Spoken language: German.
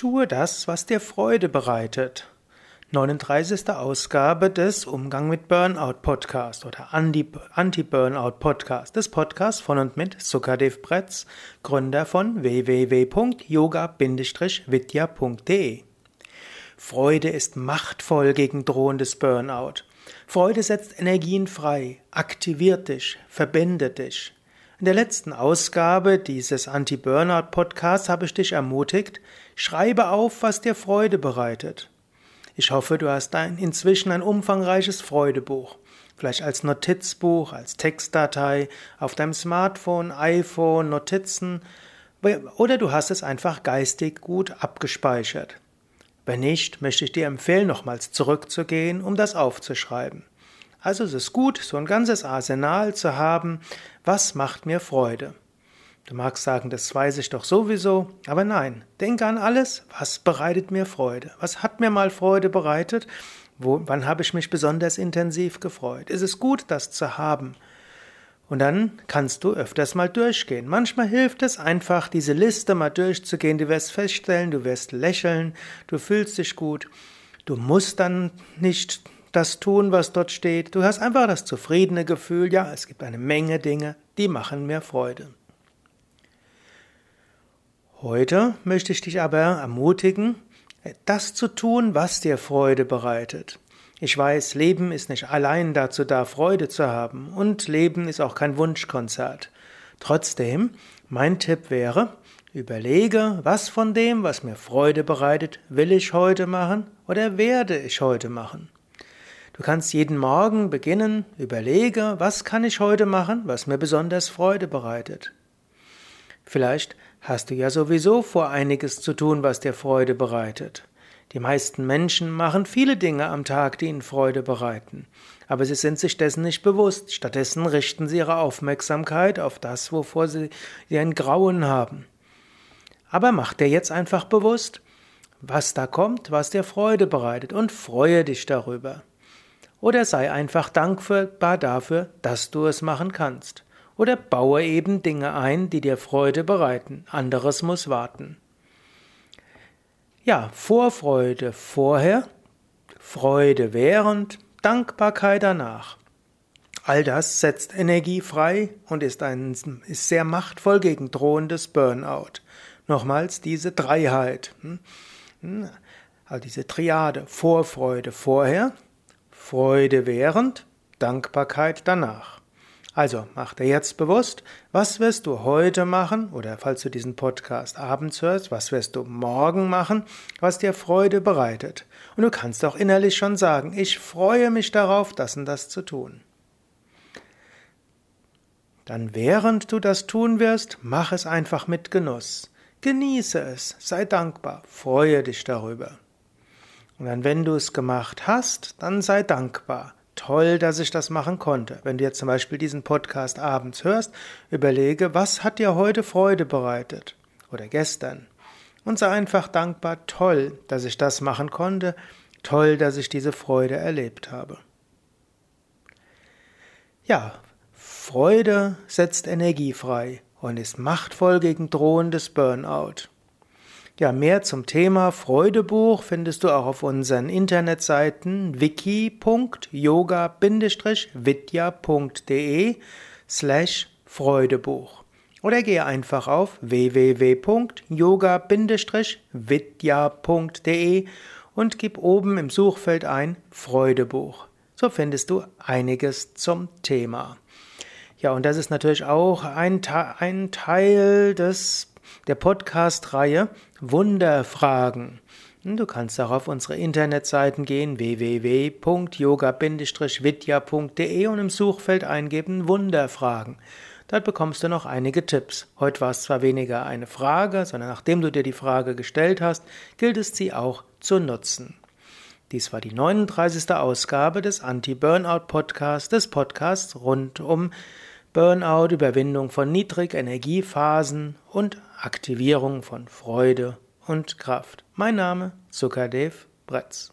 Tue das, was dir Freude bereitet. 39. Ausgabe des Umgang mit Burnout Podcast oder Anti-Burnout Podcast, des Podcasts von und mit Sukadev Bretz, Gründer von www.yoga-vidya.de. Freude ist machtvoll gegen drohendes Burnout. Freude setzt Energien frei, aktiviert dich, verbindet dich. In der letzten Ausgabe dieses Anti-Burnout-Podcasts habe ich dich ermutigt, schreibe auf, was dir Freude bereitet. Ich hoffe, du hast ein, inzwischen ein umfangreiches Freudebuch. Vielleicht als Notizbuch, als Textdatei, auf deinem Smartphone, iPhone, Notizen. Oder du hast es einfach geistig gut abgespeichert. Wenn nicht, möchte ich dir empfehlen, nochmals zurückzugehen, um das aufzuschreiben. Also es ist gut, so ein ganzes Arsenal zu haben, was macht mir Freude. Du magst sagen, das weiß ich doch sowieso, aber nein, denke an alles, was bereitet mir Freude. Was hat mir mal Freude bereitet? Wo, wann habe ich mich besonders intensiv gefreut? Ist es gut, das zu haben? Und dann kannst du öfters mal durchgehen. Manchmal hilft es einfach, diese Liste mal durchzugehen. Du wirst feststellen, du wirst lächeln, du fühlst dich gut. Du musst dann nicht das tun, was dort steht. Du hast einfach das zufriedene Gefühl, ja, es gibt eine Menge Dinge, die machen mir Freude. Heute möchte ich dich aber ermutigen, das zu tun, was dir Freude bereitet. Ich weiß, Leben ist nicht allein dazu da, Freude zu haben, und Leben ist auch kein Wunschkonzert. Trotzdem, mein Tipp wäre, überlege, was von dem, was mir Freude bereitet, will ich heute machen oder werde ich heute machen. Du kannst jeden Morgen beginnen, überlege, was kann ich heute machen, was mir besonders Freude bereitet. Vielleicht hast du ja sowieso vor, einiges zu tun, was dir Freude bereitet. Die meisten Menschen machen viele Dinge am Tag, die ihnen Freude bereiten, aber sie sind sich dessen nicht bewusst. Stattdessen richten sie ihre Aufmerksamkeit auf das, wovor sie ein Grauen haben. Aber mach dir jetzt einfach bewusst, was da kommt, was dir Freude bereitet und freue dich darüber. Oder sei einfach dankbar dafür, dass du es machen kannst. Oder baue eben Dinge ein, die dir Freude bereiten. Anderes muss warten. Ja, Vorfreude vorher, Freude während, Dankbarkeit danach. All das setzt Energie frei und ist, ein, ist sehr machtvoll gegen drohendes Burnout. Nochmals diese Dreiheit. Also diese Triade. Vorfreude vorher, Freude während, Dankbarkeit danach. Also mach dir jetzt bewusst, was wirst du heute machen oder falls du diesen Podcast abends hörst, was wirst du morgen machen, was dir Freude bereitet. Und du kannst auch innerlich schon sagen, ich freue mich darauf, das und das zu tun. Dann während du das tun wirst, mach es einfach mit Genuss. Genieße es, sei dankbar, freue dich darüber. Und dann, wenn du es gemacht hast, dann sei dankbar. Toll, dass ich das machen konnte. Wenn du jetzt zum Beispiel diesen Podcast abends hörst, überlege, was hat dir heute Freude bereitet? Oder gestern? Und sei einfach dankbar, toll, dass ich das machen konnte. Toll, dass ich diese Freude erlebt habe. Ja, Freude setzt Energie frei und ist machtvoll gegen drohendes Burnout. Ja, mehr zum Thema Freudebuch findest du auch auf unseren Internetseiten wiki.yoga-vidya.de slash Freudebuch. Oder gehe einfach auf www.yoga-vidya.de und gib oben im Suchfeld ein Freudebuch. So findest du einiges zum Thema. Ja, und das ist natürlich auch ein, ein Teil des der Podcast-Reihe Wunderfragen. Du kannst auch auf unsere Internetseiten gehen www.yoga-vidya.de und im Suchfeld eingeben Wunderfragen. Dort bekommst du noch einige Tipps. Heute war es zwar weniger eine Frage, sondern nachdem du dir die Frage gestellt hast, gilt es sie auch zu nutzen. Dies war die 39. Ausgabe des Anti-Burnout-Podcasts, des Podcasts rund um Burnout, Überwindung von Niedrigenergiephasen und Aktivierung von Freude und Kraft. Mein Name Sukadev Bretz.